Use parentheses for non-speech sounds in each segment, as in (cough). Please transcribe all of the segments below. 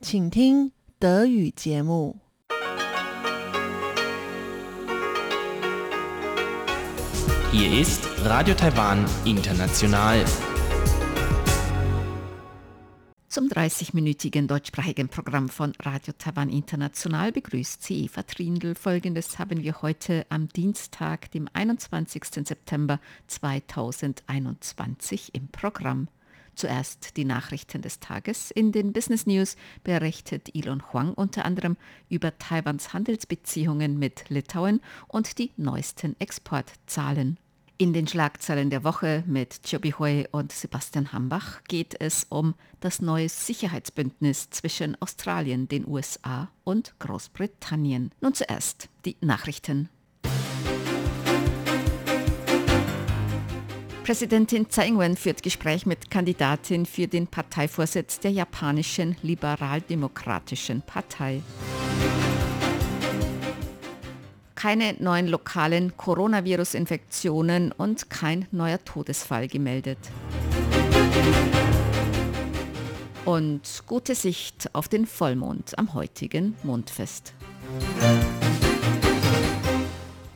请听德语节目。 Hier ist Radio Taiwan International. Zum 30-minütigen deutschsprachigen Programm von Radio Taiwan International begrüßt sie Eva Trindl. Folgendes haben wir heute am Dienstag, dem 21. September 2021 im Programm. Zuerst die Nachrichten des Tages. In den Business News berichtet Elon Huang unter anderem über Taiwans Handelsbeziehungen mit Litauen und die neuesten Exportzahlen. In den Schlagzeilen der Woche mit Chobi Hui und Sebastian Hambach geht es um das neue Sicherheitsbündnis zwischen Australien, den USA und Großbritannien. Nun zuerst die Nachrichten. Präsidentin Tsai Ing-wen führt Gespräch mit Kandidatin für den Parteivorsitz der japanischen Liberaldemokratischen Partei. Keine neuen lokalen Coronavirus-Infektionen und kein neuer Todesfall gemeldet. Und gute Sicht auf den Vollmond am heutigen Mondfest.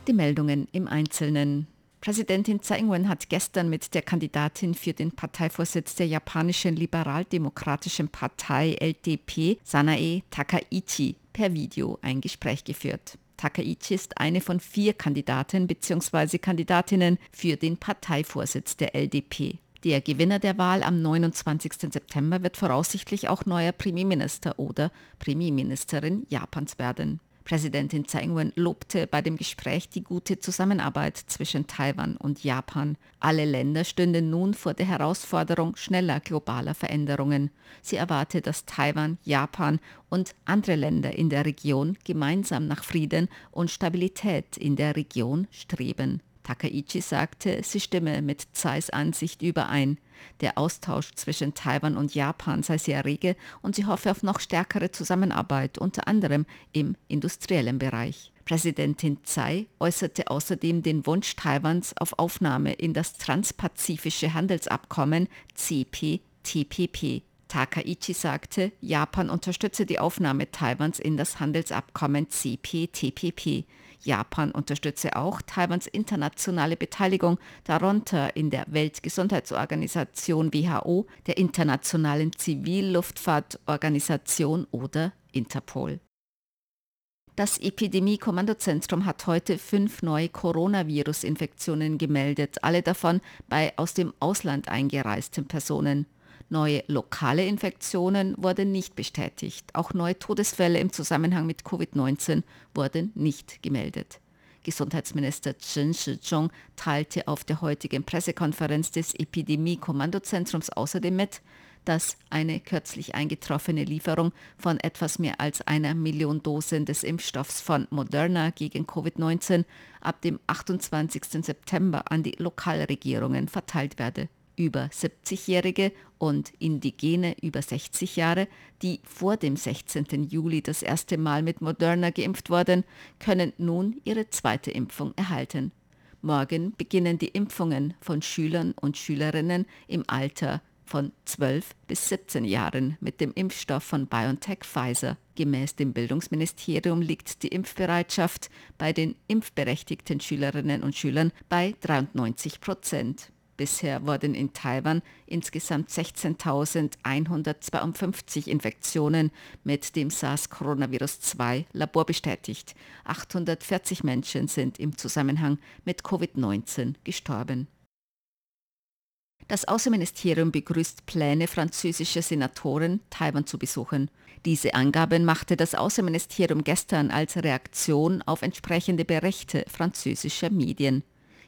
Die Meldungen im Einzelnen. Präsidentin Tsai Ing-wen hat gestern mit der Kandidatin für den Parteivorsitz der japanischen Liberaldemokratischen Partei LDP, Sanae Takaichi, per Video ein Gespräch geführt. Takaichi ist eine von vier Kandidaten bzw. Kandidatinnen für den Parteivorsitz der LDP. Der Gewinner der Wahl am 29. September wird voraussichtlich auch neuer Premierminister oder Premierministerin Japans werden. Präsidentin Tsai Ing-wen lobte bei dem Gespräch die gute Zusammenarbeit zwischen Taiwan und Japan. Alle Länder stünden nun vor der Herausforderung schneller globaler Veränderungen. Sie erwarte, dass Taiwan, Japan und andere Länder in der Region gemeinsam nach Frieden und Stabilität in der Region streben. Takaichi sagte, sie stimme mit Tsais Ansicht überein. Der Austausch zwischen Taiwan und Japan sei sehr rege und sie hoffe auf noch stärkere Zusammenarbeit, unter anderem im industriellen Bereich. Präsidentin Tsai äußerte außerdem den Wunsch Taiwans auf Aufnahme in das Transpazifische Handelsabkommen CPTPP. Takaichi sagte, Japan unterstütze die Aufnahme Taiwans in das Handelsabkommen CPTPP. Japan unterstütze auch Taiwans internationale Beteiligung, darunter in der Weltgesundheitsorganisation WHO, der Internationalen Zivilluftfahrtorganisation oder Interpol. Das Epidemie-Kommandozentrum hat heute fünf neue Coronavirus-Infektionen gemeldet, alle davon bei aus dem Ausland eingereisten Personen. Neue lokale Infektionen wurden nicht bestätigt. Auch neue Todesfälle im Zusammenhang mit Covid-19 wurden nicht gemeldet. Gesundheitsminister Chen Shizhong teilte auf der heutigen Pressekonferenz des Epidemie-Kommandozentrums außerdem mit, dass eine kürzlich eingetroffene Lieferung von etwas mehr als einer Million Dosen des Impfstoffs von Moderna gegen Covid-19 ab dem 28. September an die Lokalregierungen verteilt werde über 70-Jährige und Indigene über 60 Jahre, die vor dem 16. Juli das erste Mal mit Moderna geimpft wurden, können nun ihre zweite Impfung erhalten. Morgen beginnen die Impfungen von Schülern und Schülerinnen im Alter von 12 bis 17 Jahren mit dem Impfstoff von BioNTech Pfizer. Gemäß dem Bildungsministerium liegt die Impfbereitschaft bei den impfberechtigten Schülerinnen und Schülern bei 93 Prozent. Bisher wurden in Taiwan insgesamt 16.152 Infektionen mit dem SARS-Coronavirus-2 Labor bestätigt. 840 Menschen sind im Zusammenhang mit Covid-19 gestorben. Das Außenministerium begrüßt Pläne französischer Senatoren, Taiwan zu besuchen. Diese Angaben machte das Außenministerium gestern als Reaktion auf entsprechende Berichte französischer Medien.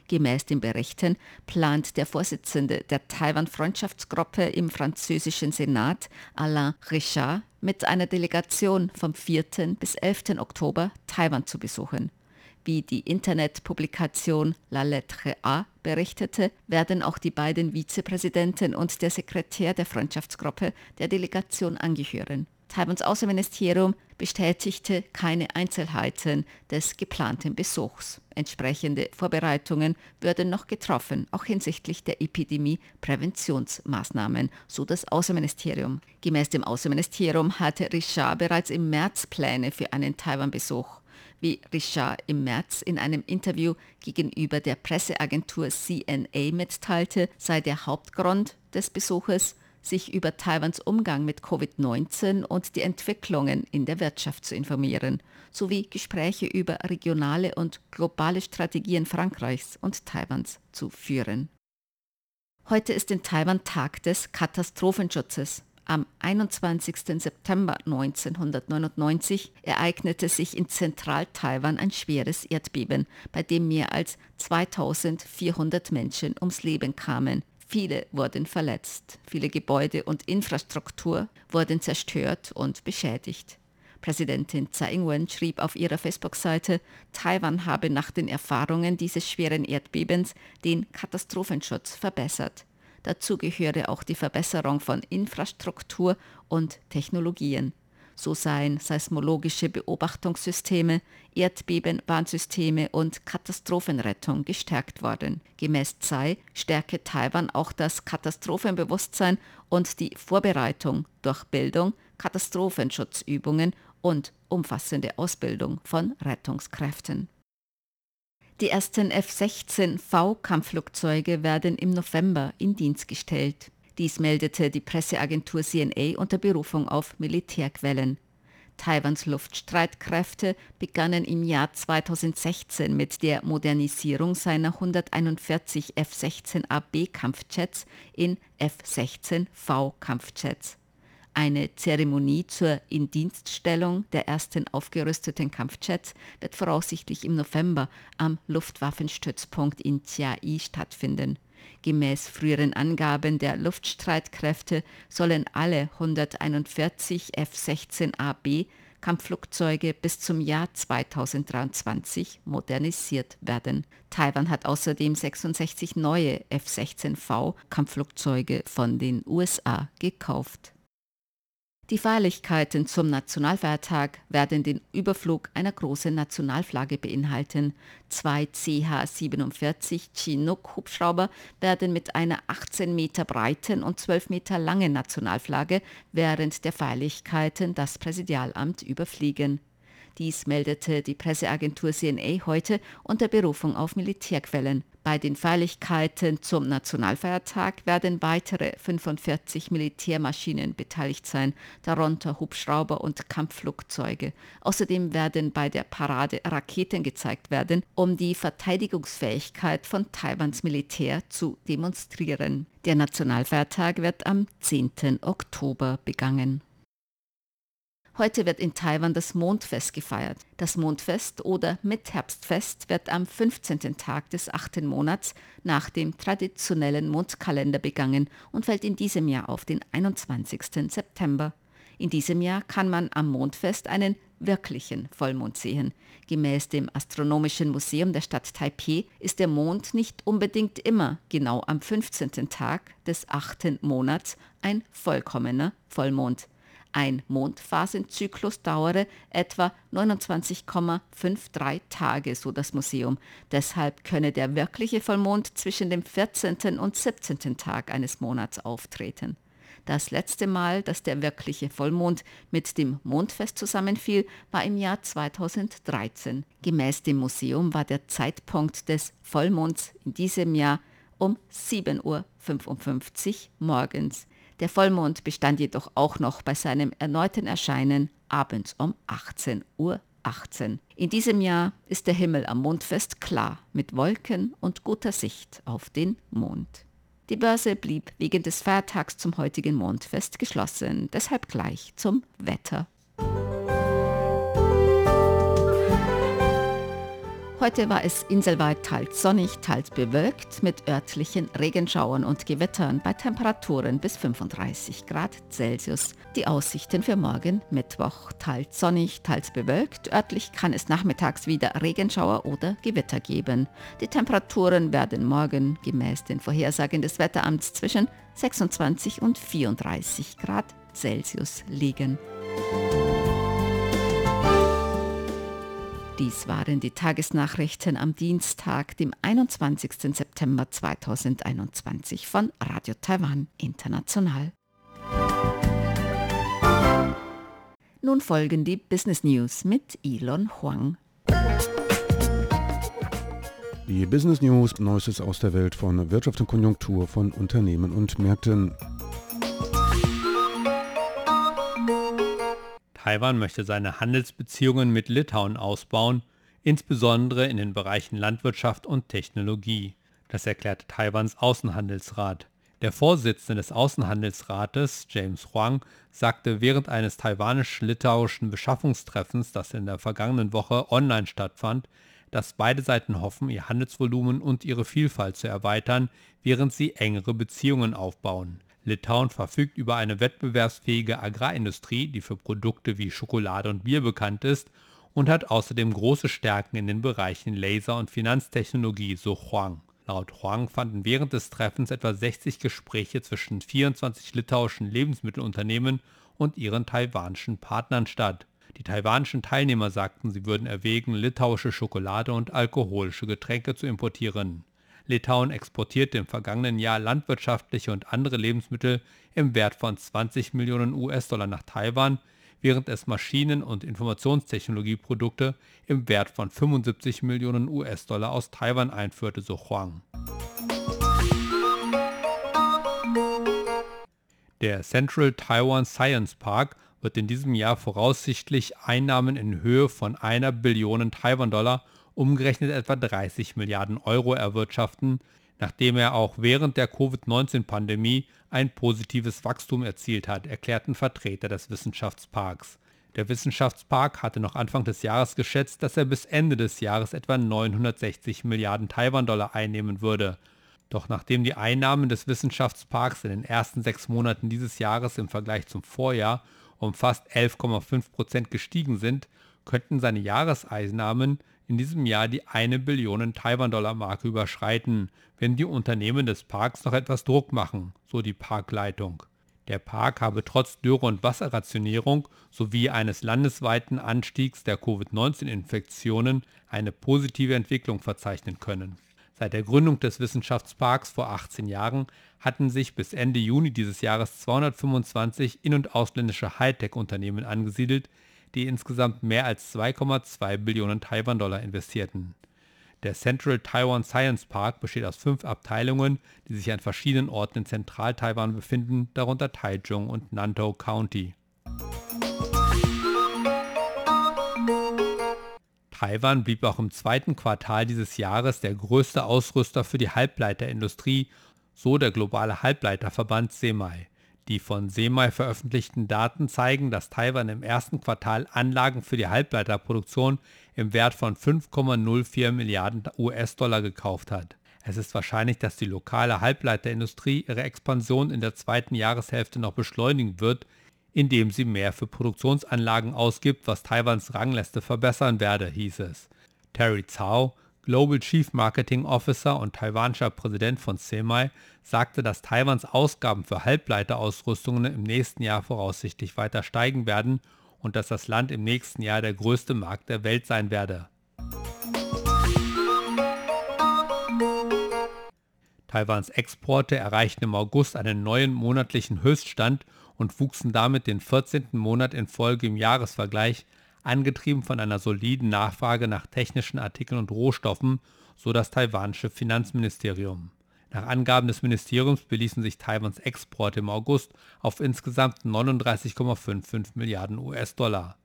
Gemäß den Berichten plant der Vorsitzende der Taiwan-Freundschaftsgruppe im französischen Senat, Alain Richard, mit einer Delegation vom 4. bis 11. Oktober Taiwan zu besuchen. Wie die Internetpublikation La Lettre A berichtete, werden auch die beiden Vizepräsidenten und der Sekretär der Freundschaftsgruppe der Delegation angehören. Taiwans Außenministerium bestätigte keine Einzelheiten des geplanten Besuchs. Entsprechende Vorbereitungen würden noch getroffen, auch hinsichtlich der Epidemie-Präventionsmaßnahmen, so das Außenministerium. Gemäß dem Außenministerium hatte Richard bereits im März Pläne für einen Taiwan-Besuch. Wie Richard im März in einem Interview gegenüber der Presseagentur CNA mitteilte, sei der Hauptgrund des Besuches sich über Taiwans Umgang mit Covid-19 und die Entwicklungen in der Wirtschaft zu informieren, sowie Gespräche über regionale und globale Strategien Frankreichs und Taiwans zu führen. Heute ist in Taiwan Tag des Katastrophenschutzes. Am 21. September 1999 ereignete sich in Zentral-Taiwan ein schweres Erdbeben, bei dem mehr als 2400 Menschen ums Leben kamen. Viele wurden verletzt, viele Gebäude und Infrastruktur wurden zerstört und beschädigt. Präsidentin Tsai Ing-wen schrieb auf ihrer Facebook-Seite, Taiwan habe nach den Erfahrungen dieses schweren Erdbebens den Katastrophenschutz verbessert. Dazu gehöre auch die Verbesserung von Infrastruktur und Technologien. So seien seismologische Beobachtungssysteme, Erdbebenwarnsysteme und Katastrophenrettung gestärkt worden. Gemäß Tsai stärke Taiwan auch das Katastrophenbewusstsein und die Vorbereitung durch Bildung, Katastrophenschutzübungen und umfassende Ausbildung von Rettungskräften. Die ersten F-16V-Kampfflugzeuge werden im November in Dienst gestellt. Dies meldete die Presseagentur CNA unter Berufung auf Militärquellen. Taiwans Luftstreitkräfte begannen im Jahr 2016 mit der Modernisierung seiner 141 F-16AB Kampfjets in F-16V Kampfjets. Eine Zeremonie zur Indienststellung der ersten aufgerüsteten Kampfjets wird voraussichtlich im November am Luftwaffenstützpunkt in Chiai stattfinden. Gemäß früheren Angaben der Luftstreitkräfte sollen alle 141 F-16AB Kampfflugzeuge bis zum Jahr 2023 modernisiert werden. Taiwan hat außerdem 66 neue F-16V Kampfflugzeuge von den USA gekauft. Die Feierlichkeiten zum Nationalfeiertag werden den Überflug einer großen Nationalflagge beinhalten. Zwei CH-47 Chinook-Hubschrauber werden mit einer 18 Meter breiten und 12 Meter langen Nationalflagge während der Feierlichkeiten das Präsidialamt überfliegen. Dies meldete die Presseagentur CNA heute unter Berufung auf Militärquellen. Bei den Feierlichkeiten zum Nationalfeiertag werden weitere 45 Militärmaschinen beteiligt sein, darunter Hubschrauber und Kampfflugzeuge. Außerdem werden bei der Parade Raketen gezeigt werden, um die Verteidigungsfähigkeit von Taiwans Militär zu demonstrieren. Der Nationalfeiertag wird am 10. Oktober begangen. Heute wird in Taiwan das Mondfest gefeiert. Das Mondfest oder Mitherbstfest wird am 15. Tag des 8. Monats nach dem traditionellen Mondkalender begangen und fällt in diesem Jahr auf den 21. September. In diesem Jahr kann man am Mondfest einen wirklichen Vollmond sehen. Gemäß dem Astronomischen Museum der Stadt Taipeh ist der Mond nicht unbedingt immer genau am 15. Tag des 8. Monats ein vollkommener Vollmond. Ein Mondphasenzyklus dauere etwa 29,53 Tage, so das Museum. Deshalb könne der wirkliche Vollmond zwischen dem 14. und 17. Tag eines Monats auftreten. Das letzte Mal, dass der wirkliche Vollmond mit dem Mondfest zusammenfiel, war im Jahr 2013. Gemäß dem Museum war der Zeitpunkt des Vollmonds in diesem Jahr um 7.55 Uhr morgens. Der Vollmond bestand jedoch auch noch bei seinem erneuten Erscheinen abends um 18 Uhr. 18. In diesem Jahr ist der Himmel am Mondfest klar mit Wolken und guter Sicht auf den Mond. Die Börse blieb wegen des Feiertags zum heutigen Mondfest geschlossen, deshalb gleich zum Wetter. Heute war es inselweit teils sonnig, teils bewölkt mit örtlichen Regenschauern und Gewittern bei Temperaturen bis 35 Grad Celsius. Die Aussichten für morgen Mittwoch teils sonnig, teils bewölkt. Örtlich kann es nachmittags wieder Regenschauer oder Gewitter geben. Die Temperaturen werden morgen gemäß den Vorhersagen des Wetteramts zwischen 26 und 34 Grad Celsius liegen. Dies waren die Tagesnachrichten am Dienstag, dem 21. September 2021 von Radio Taiwan International. Nun folgen die Business News mit Elon Huang. Die Business News, Neuestes aus der Welt von Wirtschaft und Konjunktur von Unternehmen und Märkten. Taiwan möchte seine Handelsbeziehungen mit Litauen ausbauen, insbesondere in den Bereichen Landwirtschaft und Technologie. Das erklärte Taiwans Außenhandelsrat. Der Vorsitzende des Außenhandelsrates, James Huang, sagte während eines taiwanisch-litauischen Beschaffungstreffens, das in der vergangenen Woche online stattfand, dass beide Seiten hoffen, ihr Handelsvolumen und ihre Vielfalt zu erweitern, während sie engere Beziehungen aufbauen. Litauen verfügt über eine wettbewerbsfähige Agrarindustrie, die für Produkte wie Schokolade und Bier bekannt ist und hat außerdem große Stärken in den Bereichen Laser- und Finanztechnologie, so Huang. Laut Huang fanden während des Treffens etwa 60 Gespräche zwischen 24 litauischen Lebensmittelunternehmen und ihren taiwanischen Partnern statt. Die taiwanischen Teilnehmer sagten, sie würden erwägen, litauische Schokolade und alkoholische Getränke zu importieren. Litauen exportierte im vergangenen Jahr landwirtschaftliche und andere Lebensmittel im Wert von 20 Millionen US-Dollar nach Taiwan, während es Maschinen- und Informationstechnologieprodukte im Wert von 75 Millionen US-Dollar aus Taiwan einführte, so Huang. Der Central Taiwan Science Park wird in diesem Jahr voraussichtlich Einnahmen in Höhe von einer Billion Taiwan-Dollar umgerechnet etwa 30 Milliarden Euro erwirtschaften, nachdem er auch während der Covid-19-Pandemie ein positives Wachstum erzielt hat, erklärten Vertreter des Wissenschaftsparks. Der Wissenschaftspark hatte noch Anfang des Jahres geschätzt, dass er bis Ende des Jahres etwa 960 Milliarden Taiwan-Dollar einnehmen würde. Doch nachdem die Einnahmen des Wissenschaftsparks in den ersten sechs Monaten dieses Jahres im Vergleich zum Vorjahr um fast 11,5 Prozent gestiegen sind, könnten seine Jahreseinnahmen in diesem Jahr die 1 Billion Taiwan-Dollar-Marke überschreiten, wenn die Unternehmen des Parks noch etwas Druck machen, so die Parkleitung. Der Park habe trotz Dürre und Wasserrationierung sowie eines landesweiten Anstiegs der Covid-19-Infektionen eine positive Entwicklung verzeichnen können. Seit der Gründung des Wissenschaftsparks vor 18 Jahren hatten sich bis Ende Juni dieses Jahres 225 in- und ausländische Hightech-Unternehmen angesiedelt, die insgesamt mehr als 2,2 Billionen Taiwan-Dollar investierten. Der Central Taiwan Science Park besteht aus fünf Abteilungen, die sich an verschiedenen Orten in Zentral-Taiwan befinden, darunter Taichung und Nantou County. Taiwan blieb auch im zweiten Quartal dieses Jahres der größte Ausrüster für die Halbleiterindustrie, so der globale Halbleiterverband SEMAI. Die von SEMAI veröffentlichten Daten zeigen, dass Taiwan im ersten Quartal Anlagen für die Halbleiterproduktion im Wert von 5,04 Milliarden US-Dollar gekauft hat. Es ist wahrscheinlich, dass die lokale Halbleiterindustrie ihre Expansion in der zweiten Jahreshälfte noch beschleunigen wird, indem sie mehr für Produktionsanlagen ausgibt, was Taiwans Rangliste verbessern werde, hieß es. Terry Zhao, Global Chief Marketing Officer und taiwanischer Präsident von SEMAI, sagte, dass Taiwans Ausgaben für Halbleiterausrüstungen im nächsten Jahr voraussichtlich weiter steigen werden und dass das Land im nächsten Jahr der größte Markt der Welt sein werde. Taiwans Exporte erreichten im August einen neuen monatlichen Höchststand und wuchsen damit den 14. Monat in Folge im Jahresvergleich angetrieben von einer soliden Nachfrage nach technischen Artikeln und Rohstoffen, so das taiwanische Finanzministerium. Nach Angaben des Ministeriums beließen sich Taiwans Exporte im August auf insgesamt 39,55 Milliarden US-Dollar.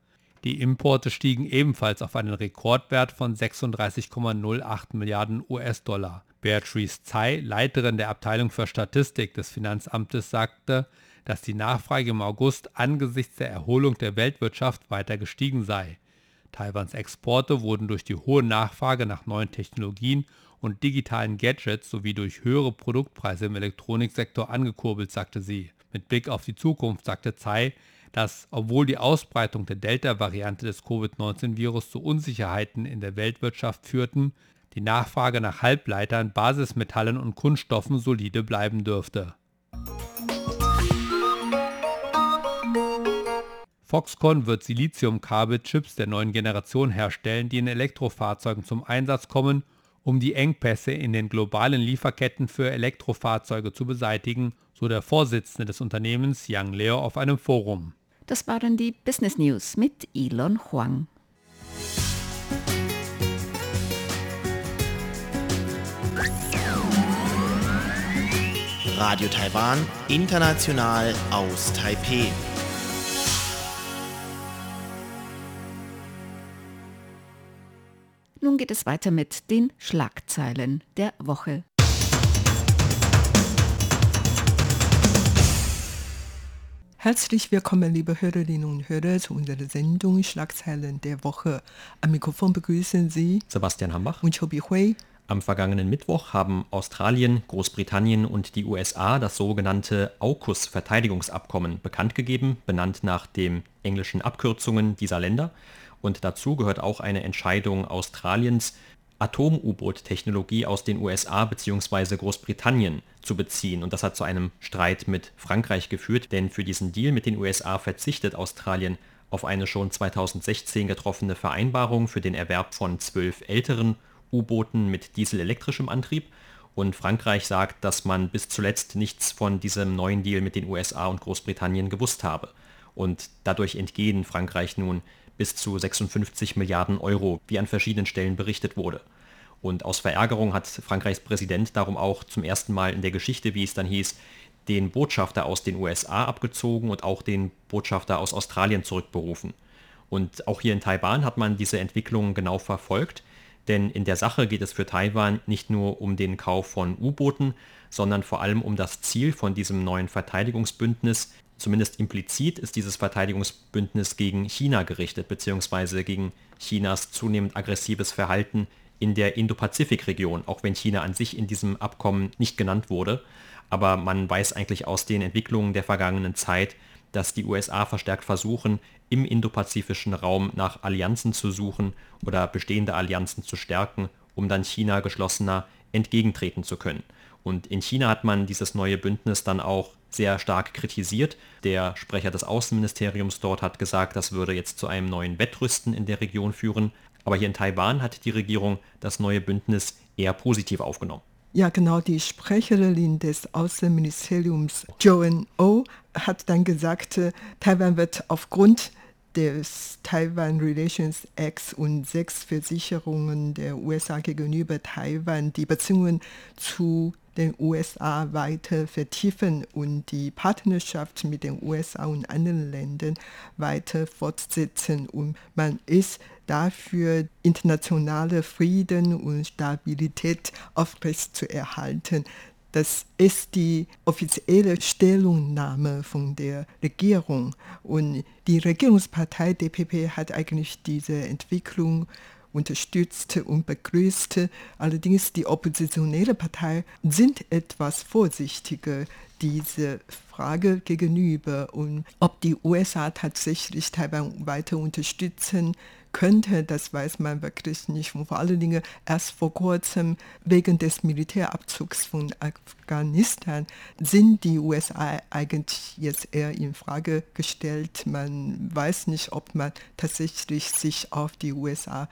Die Importe stiegen ebenfalls auf einen Rekordwert von 36,08 Milliarden US-Dollar. Beatrice Tsai, Leiterin der Abteilung für Statistik des Finanzamtes, sagte, dass die Nachfrage im August angesichts der Erholung der Weltwirtschaft weiter gestiegen sei. Taiwans Exporte wurden durch die hohe Nachfrage nach neuen Technologien und digitalen Gadgets sowie durch höhere Produktpreise im Elektroniksektor angekurbelt, sagte sie. Mit Blick auf die Zukunft sagte Tsai, dass, obwohl die Ausbreitung der Delta-Variante des Covid-19-Virus zu Unsicherheiten in der Weltwirtschaft führten, die Nachfrage nach Halbleitern, Basismetallen und Kunststoffen solide bleiben dürfte. Foxconn wird Siliziumkabelchips der neuen Generation herstellen, die in Elektrofahrzeugen zum Einsatz kommen, um die Engpässe in den globalen Lieferketten für Elektrofahrzeuge zu beseitigen, so der Vorsitzende des Unternehmens Yang Leo auf einem Forum. Das waren die Business News mit Elon Huang. Radio Taiwan, international aus Taipeh. Nun geht es weiter mit den Schlagzeilen der Woche. Herzlich willkommen, liebe Hörerinnen und Hörer, zu unserer Sendung Schlagzeilen der Woche. Am Mikrofon begrüßen Sie Sebastian Hambach und Chobi Hui. Am vergangenen Mittwoch haben Australien, Großbritannien und die USA das sogenannte AUKUS-Verteidigungsabkommen bekannt gegeben, benannt nach den englischen Abkürzungen dieser Länder. Und dazu gehört auch eine Entscheidung Australiens, Atom-U-Boot-Technologie aus den USA bzw. Großbritannien zu beziehen. Und das hat zu einem Streit mit Frankreich geführt, denn für diesen Deal mit den USA verzichtet Australien auf eine schon 2016 getroffene Vereinbarung für den Erwerb von zwölf älteren U-Booten mit dieselelektrischem Antrieb. Und Frankreich sagt, dass man bis zuletzt nichts von diesem neuen Deal mit den USA und Großbritannien gewusst habe. Und dadurch entgehen Frankreich nun bis zu 56 Milliarden Euro, wie an verschiedenen Stellen berichtet wurde. Und aus Verärgerung hat Frankreichs Präsident darum auch zum ersten Mal in der Geschichte, wie es dann hieß, den Botschafter aus den USA abgezogen und auch den Botschafter aus Australien zurückberufen. Und auch hier in Taiwan hat man diese Entwicklung genau verfolgt, denn in der Sache geht es für Taiwan nicht nur um den Kauf von U-Booten, sondern vor allem um das Ziel von diesem neuen Verteidigungsbündnis, Zumindest implizit ist dieses Verteidigungsbündnis gegen China gerichtet, beziehungsweise gegen Chinas zunehmend aggressives Verhalten in der Indo-Pazifik-Region, auch wenn China an sich in diesem Abkommen nicht genannt wurde. Aber man weiß eigentlich aus den Entwicklungen der vergangenen Zeit, dass die USA verstärkt versuchen, im indopazifischen Raum nach Allianzen zu suchen oder bestehende Allianzen zu stärken, um dann China geschlossener entgegentreten zu können. Und in China hat man dieses neue Bündnis dann auch sehr stark kritisiert. Der Sprecher des Außenministeriums dort hat gesagt, das würde jetzt zu einem neuen Wettrüsten in der Region führen. Aber hier in Taiwan hat die Regierung das neue Bündnis eher positiv aufgenommen. Ja, genau, die Sprecherin des Außenministeriums Joan O hat dann gesagt, äh, Taiwan wird aufgrund des Taiwan Relations Acts und sechs Versicherungen der USA gegenüber Taiwan die Beziehungen zu den USA weiter vertiefen und die Partnerschaft mit den USA und anderen Ländern weiter fortsetzen. Und man ist dafür, internationale Frieden und Stabilität aufrechtzuerhalten. Das ist die offizielle Stellungnahme von der Regierung. Und die Regierungspartei DPP hat eigentlich diese Entwicklung unterstützte und begrüßte. Allerdings die oppositionelle Partei sind etwas vorsichtiger diese Frage gegenüber und ob die USA tatsächlich Taiwan weiter unterstützen könnte, das weiß man wirklich nicht. Und vor allen Dingen erst vor kurzem wegen des Militärabzugs von Afghanistan sind die USA eigentlich jetzt eher in Frage gestellt. Man weiß nicht, ob man tatsächlich sich auf die USA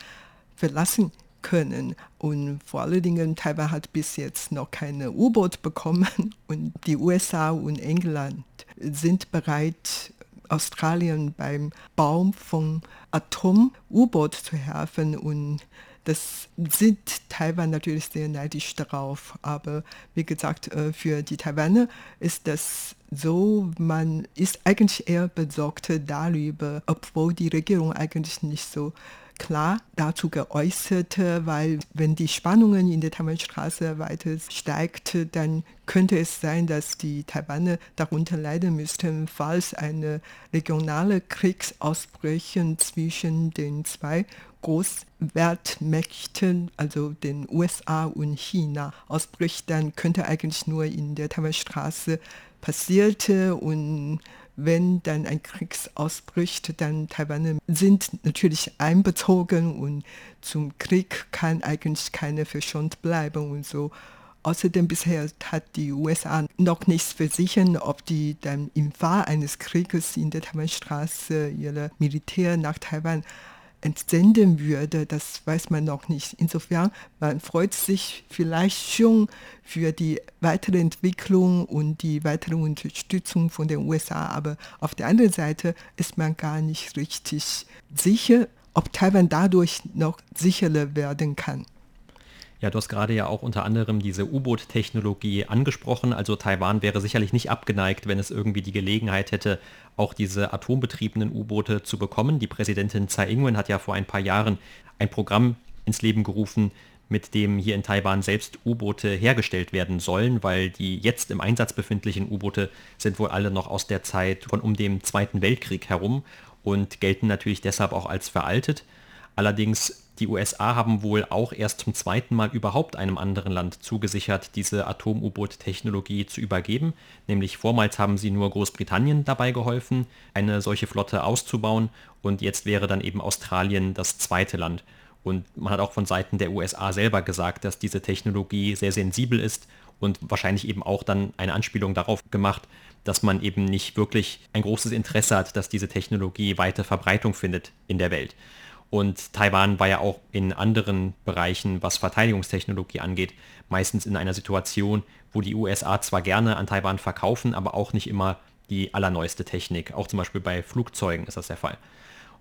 verlassen können. Und vor allen Dingen, Taiwan hat bis jetzt noch keine U-Boot bekommen (laughs) und die USA und England sind bereit, Australien beim Bau von Atom-U-Boot zu helfen und das sind Taiwan natürlich sehr neidisch darauf. Aber wie gesagt, äh, für die Taiwaner ist das so, man ist eigentlich eher besorgt darüber, obwohl die Regierung eigentlich nicht so klar dazu geäußert, weil wenn die Spannungen in der Taiwanstraße weiter steigt, dann könnte es sein, dass die Taiwaner darunter leiden müssten, falls eine regionale Krieg ausbrechen zwischen den zwei Großwertmächten, also den USA und China, ausbricht, dann könnte eigentlich nur in der Taiwanstraße passierte und wenn dann ein Krieg ausbricht, dann Taiwaner sind natürlich einbezogen und zum Krieg kann eigentlich keiner verschont bleiben und so. Außerdem bisher hat die USA noch nichts versichert, ob die dann im Fall eines Krieges in der Taiwanstraße ihre Militär nach Taiwan entsenden würde, das weiß man noch nicht. Insofern, man freut sich vielleicht schon für die weitere Entwicklung und die weitere Unterstützung von den USA, aber auf der anderen Seite ist man gar nicht richtig sicher, ob Taiwan dadurch noch sicherer werden kann. Ja, du hast gerade ja auch unter anderem diese U-Boot-Technologie angesprochen. Also Taiwan wäre sicherlich nicht abgeneigt, wenn es irgendwie die Gelegenheit hätte, auch diese atombetriebenen U-Boote zu bekommen. Die Präsidentin Tsai Ing-wen hat ja vor ein paar Jahren ein Programm ins Leben gerufen, mit dem hier in Taiwan selbst U-Boote hergestellt werden sollen, weil die jetzt im Einsatz befindlichen U-Boote sind wohl alle noch aus der Zeit von um dem Zweiten Weltkrieg herum und gelten natürlich deshalb auch als veraltet. Allerdings die USA haben wohl auch erst zum zweiten Mal überhaupt einem anderen Land zugesichert, diese Atom-U-Boot-Technologie zu übergeben. Nämlich vormals haben sie nur Großbritannien dabei geholfen, eine solche Flotte auszubauen und jetzt wäre dann eben Australien das zweite Land. Und man hat auch von Seiten der USA selber gesagt, dass diese Technologie sehr sensibel ist und wahrscheinlich eben auch dann eine Anspielung darauf gemacht, dass man eben nicht wirklich ein großes Interesse hat, dass diese Technologie weite Verbreitung findet in der Welt. Und Taiwan war ja auch in anderen Bereichen, was Verteidigungstechnologie angeht, meistens in einer Situation, wo die USA zwar gerne an Taiwan verkaufen, aber auch nicht immer die allerneueste Technik. Auch zum Beispiel bei Flugzeugen ist das der Fall.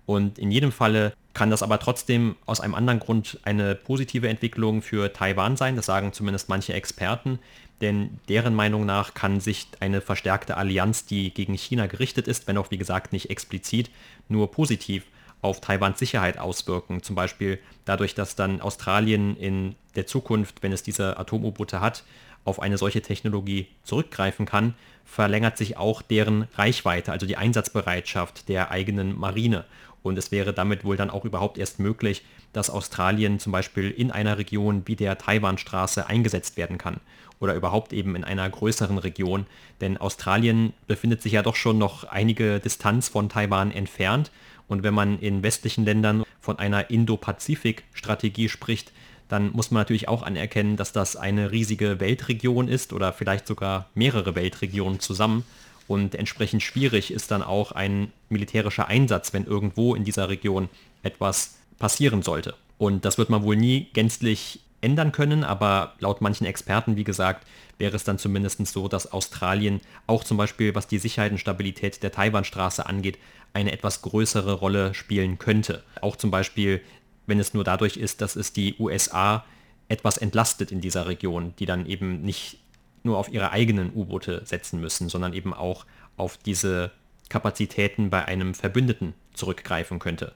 Und in jedem Falle kann das aber trotzdem aus einem anderen Grund eine positive Entwicklung für Taiwan sein. Das sagen zumindest manche Experten. Denn deren Meinung nach kann sich eine verstärkte Allianz, die gegen China gerichtet ist, wenn auch wie gesagt nicht explizit, nur positiv auf Taiwans Sicherheit auswirken. Zum Beispiel dadurch, dass dann Australien in der Zukunft, wenn es diese Atom-U-Boote hat, auf eine solche Technologie zurückgreifen kann, verlängert sich auch deren Reichweite, also die Einsatzbereitschaft der eigenen Marine. Und es wäre damit wohl dann auch überhaupt erst möglich, dass Australien zum Beispiel in einer Region wie der Taiwanstraße eingesetzt werden kann. Oder überhaupt eben in einer größeren Region. Denn Australien befindet sich ja doch schon noch einige Distanz von Taiwan entfernt und wenn man in westlichen Ländern von einer Indo-Pazifik-Strategie spricht, dann muss man natürlich auch anerkennen, dass das eine riesige Weltregion ist oder vielleicht sogar mehrere Weltregionen zusammen. Und entsprechend schwierig ist dann auch ein militärischer Einsatz, wenn irgendwo in dieser Region etwas passieren sollte. Und das wird man wohl nie gänzlich ändern können, aber laut manchen Experten, wie gesagt, wäre es dann zumindest so, dass Australien auch zum Beispiel, was die Sicherheit und Stabilität der Taiwanstraße angeht, eine etwas größere Rolle spielen könnte. Auch zum Beispiel, wenn es nur dadurch ist, dass es die USA etwas entlastet in dieser Region, die dann eben nicht nur auf ihre eigenen U-Boote setzen müssen, sondern eben auch auf diese Kapazitäten bei einem Verbündeten zurückgreifen könnte.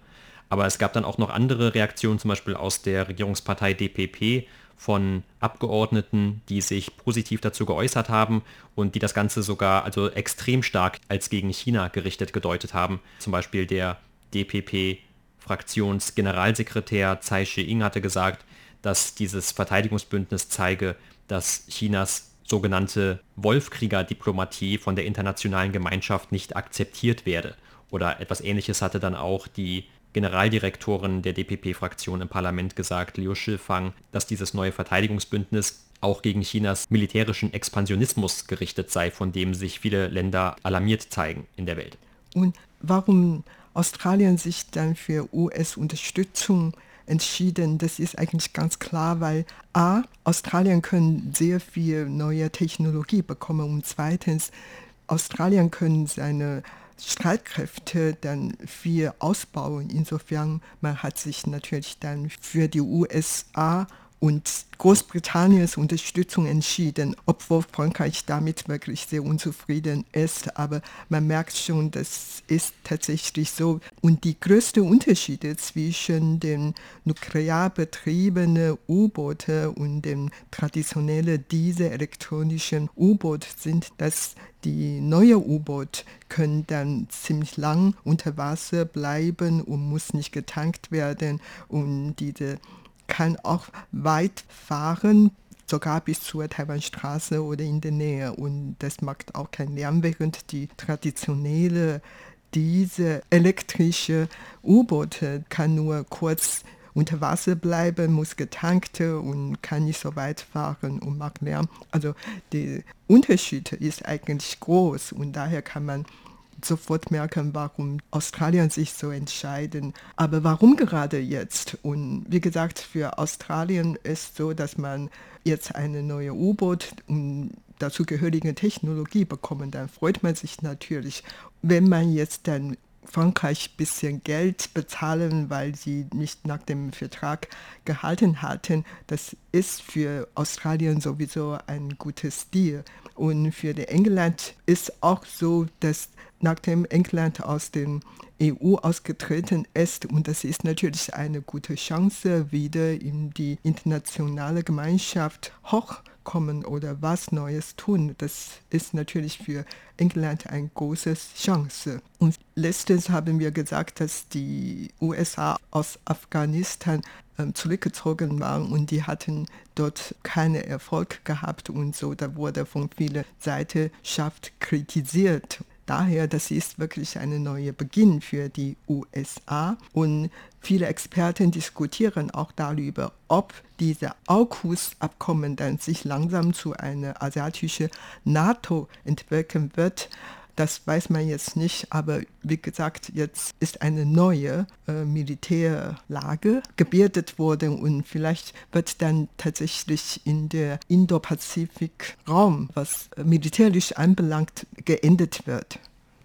Aber es gab dann auch noch andere Reaktionen, zum Beispiel aus der Regierungspartei DPP von Abgeordneten, die sich positiv dazu geäußert haben und die das Ganze sogar also extrem stark als gegen China gerichtet gedeutet haben. Zum Beispiel der DPP-Fraktionsgeneralsekretär Tsai Shi-ing hatte gesagt, dass dieses Verteidigungsbündnis zeige, dass Chinas sogenannte Wolfkrieger-Diplomatie von der internationalen Gemeinschaft nicht akzeptiert werde. Oder etwas Ähnliches hatte dann auch die Generaldirektorin der DPP-Fraktion im Parlament gesagt, Liu Shifang, dass dieses neue Verteidigungsbündnis auch gegen Chinas militärischen Expansionismus gerichtet sei, von dem sich viele Länder alarmiert zeigen in der Welt. Und warum Australien sich dann für US-Unterstützung entschieden, das ist eigentlich ganz klar, weil a, Australien können sehr viel neue Technologie bekommen und zweitens, Australien können seine Streitkräfte dann viel ausbauen. Insofern, man hat sich natürlich dann für die USA und Großbritanniens Unterstützung entschieden, obwohl Frankreich damit wirklich sehr unzufrieden ist. Aber man merkt schon, das ist tatsächlich so. Und die größten Unterschiede zwischen den nuklear betriebenen U-Booten und dem traditionellen dieselelektronischen U-Boot sind, dass die neue U-Boot können dann ziemlich lang unter Wasser bleiben und muss nicht getankt werden und diese kann auch weit fahren, sogar bis zur Taiwanstraße oder in der Nähe. Und das macht auch keinen Lärm, während die traditionelle, diese elektrische U-Boote kann nur kurz unter Wasser bleiben, muss getankt und kann nicht so weit fahren und macht Lärm. Also der Unterschied ist eigentlich groß und daher kann man sofort merken, warum Australien sich so entscheiden. Aber warum gerade jetzt? Und wie gesagt, für Australien ist so, dass man jetzt eine neue U-Boot und dazugehörige Technologie bekommen, dann freut man sich natürlich. Wenn man jetzt dann Frankreich ein bisschen Geld bezahlen, weil sie nicht nach dem Vertrag gehalten hatten. Das ist für Australien sowieso ein gutes Deal. Und für England ist auch so, dass nachdem England aus den EU ausgetreten ist. Und das ist natürlich eine gute Chance, wieder in die internationale Gemeinschaft hochkommen oder was Neues tun. Das ist natürlich für England eine große Chance. Und letztens haben wir gesagt, dass die USA aus Afghanistan ähm, zurückgezogen waren und die hatten dort keinen Erfolg gehabt und so, da wurde von vielen Seiten scharf kritisiert. Daher, das ist wirklich ein neuer Beginn für die USA und viele Experten diskutieren auch darüber, ob diese AUKUS-Abkommen dann sich langsam zu einer asiatischen NATO entwickeln wird. Das weiß man jetzt nicht, aber wie gesagt, jetzt ist eine neue äh, Militärlage gebildet worden und vielleicht wird dann tatsächlich in der Indo-Pazifik-Raum, was äh, militärisch anbelangt, geendet wird.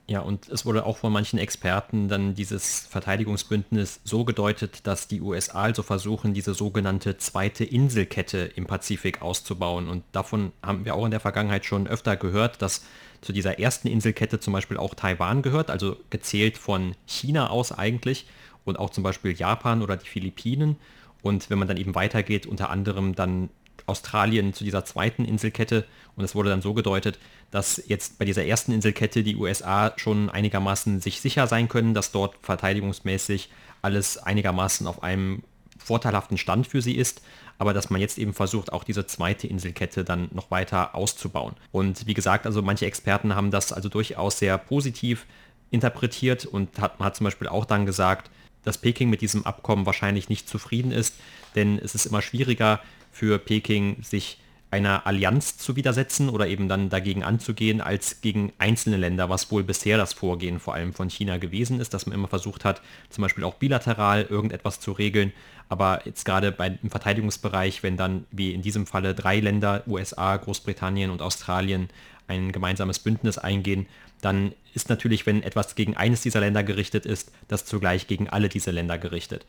Ja, und es wurde auch von manchen Experten dann dieses Verteidigungsbündnis so gedeutet, dass die USA also versuchen, diese sogenannte zweite Inselkette im Pazifik auszubauen. Und davon haben wir auch in der Vergangenheit schon öfter gehört, dass zu dieser ersten Inselkette zum Beispiel auch Taiwan gehört, also gezählt von China aus eigentlich und auch zum Beispiel Japan oder die Philippinen. Und wenn man dann eben weitergeht, unter anderem dann Australien zu dieser zweiten Inselkette. Und es wurde dann so gedeutet, dass jetzt bei dieser ersten Inselkette die USA schon einigermaßen sich sicher sein können, dass dort verteidigungsmäßig alles einigermaßen auf einem vorteilhaften Stand für sie ist, aber dass man jetzt eben versucht, auch diese zweite Inselkette dann noch weiter auszubauen. Und wie gesagt, also manche Experten haben das also durchaus sehr positiv interpretiert und hat, man hat zum Beispiel auch dann gesagt, dass Peking mit diesem Abkommen wahrscheinlich nicht zufrieden ist, denn es ist immer schwieriger für Peking, sich einer Allianz zu widersetzen oder eben dann dagegen anzugehen, als gegen einzelne Länder, was wohl bisher das Vorgehen vor allem von China gewesen ist, dass man immer versucht hat, zum Beispiel auch bilateral irgendetwas zu regeln. Aber jetzt gerade beim Verteidigungsbereich, wenn dann wie in diesem Falle drei Länder, USA, Großbritannien und Australien, ein gemeinsames Bündnis eingehen, dann ist natürlich, wenn etwas gegen eines dieser Länder gerichtet ist, das zugleich gegen alle diese Länder gerichtet.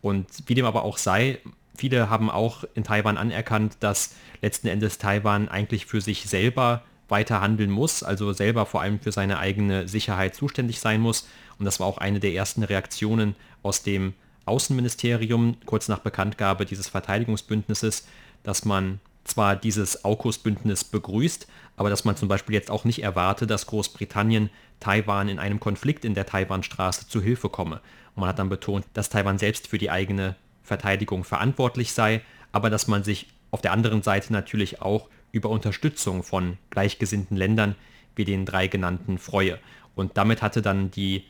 Und wie dem aber auch sei, viele haben auch in Taiwan anerkannt, dass letzten Endes Taiwan eigentlich für sich selber weiter handeln muss, also selber vor allem für seine eigene Sicherheit zuständig sein muss. Und das war auch eine der ersten Reaktionen aus dem Außenministerium kurz nach Bekanntgabe dieses Verteidigungsbündnisses, dass man zwar dieses AUKUS-Bündnis begrüßt, aber dass man zum Beispiel jetzt auch nicht erwarte, dass Großbritannien Taiwan in einem Konflikt in der Taiwanstraße zu Hilfe komme. Und man hat dann betont, dass Taiwan selbst für die eigene Verteidigung verantwortlich sei, aber dass man sich auf der anderen Seite natürlich auch über Unterstützung von gleichgesinnten Ländern wie den drei genannten freue. Und damit hatte dann die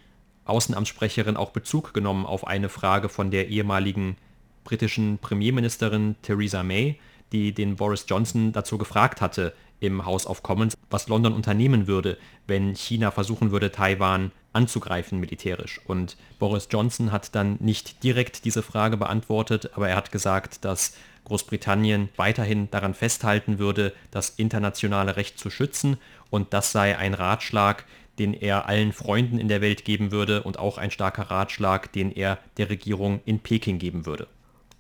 Außenamtssprecherin auch Bezug genommen auf eine Frage von der ehemaligen britischen Premierministerin Theresa May, die den Boris Johnson dazu gefragt hatte im House of Commons, was London unternehmen würde, wenn China versuchen würde, Taiwan anzugreifen militärisch. Und Boris Johnson hat dann nicht direkt diese Frage beantwortet, aber er hat gesagt, dass Großbritannien weiterhin daran festhalten würde, das internationale Recht zu schützen und das sei ein Ratschlag, den er allen Freunden in der Welt geben würde und auch ein starker Ratschlag, den er der Regierung in Peking geben würde.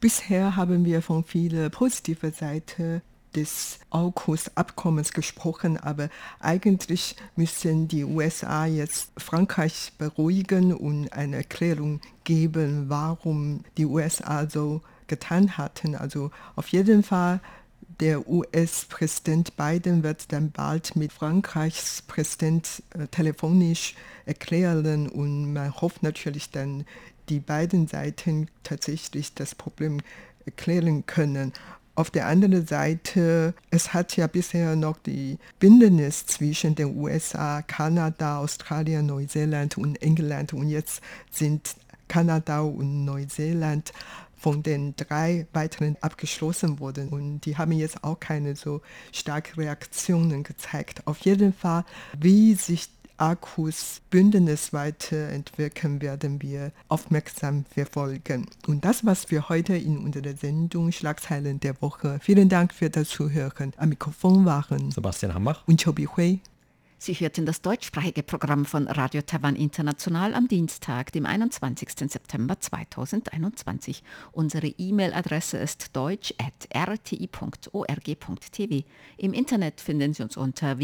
Bisher haben wir von vielen positiven Seiten des AUKUS-Abkommens gesprochen, aber eigentlich müssen die USA jetzt Frankreich beruhigen und eine Erklärung geben, warum die USA so getan hatten. Also auf jeden Fall der US-Präsident Biden wird dann bald mit Frankreichs Präsident äh, telefonisch erklären und man hofft natürlich dann, die beiden Seiten tatsächlich das Problem erklären können. Auf der anderen Seite, es hat ja bisher noch die Bündnis zwischen den USA, Kanada, Australien, Neuseeland und England und jetzt sind Kanada und Neuseeland von den drei weiteren abgeschlossen wurden. Und die haben jetzt auch keine so starke Reaktionen gezeigt. Auf jeden Fall, wie sich Akkus Bündnis weiterentwickeln, werden wir aufmerksam verfolgen. Und das was wir heute in unserer Sendung Schlagzeilen der Woche. Vielen Dank für das Zuhören. Am Mikrofon waren Sebastian Hambach und Chobi Hui. Sie hörten das deutschsprachige Programm von Radio Taiwan International am Dienstag, dem 21. September 2021. Unsere E-Mail-Adresse ist deutsch.rti.org.tv. Im Internet finden Sie uns unter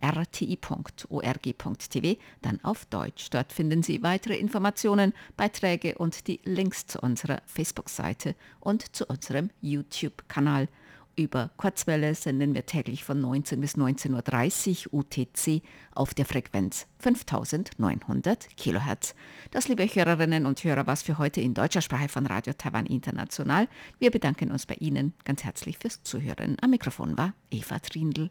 www.rti.org.tv, dann auf Deutsch. Dort finden Sie weitere Informationen, Beiträge und die Links zu unserer Facebook-Seite und zu unserem YouTube-Kanal. Über Kurzwelle senden wir täglich von 19 bis 19.30 Uhr UTC auf der Frequenz 5900 kHz. Das, liebe Hörerinnen und Hörer, was für heute in deutscher Sprache von Radio Taiwan International. Wir bedanken uns bei Ihnen ganz herzlich fürs Zuhören. Am Mikrofon war Eva Trindl.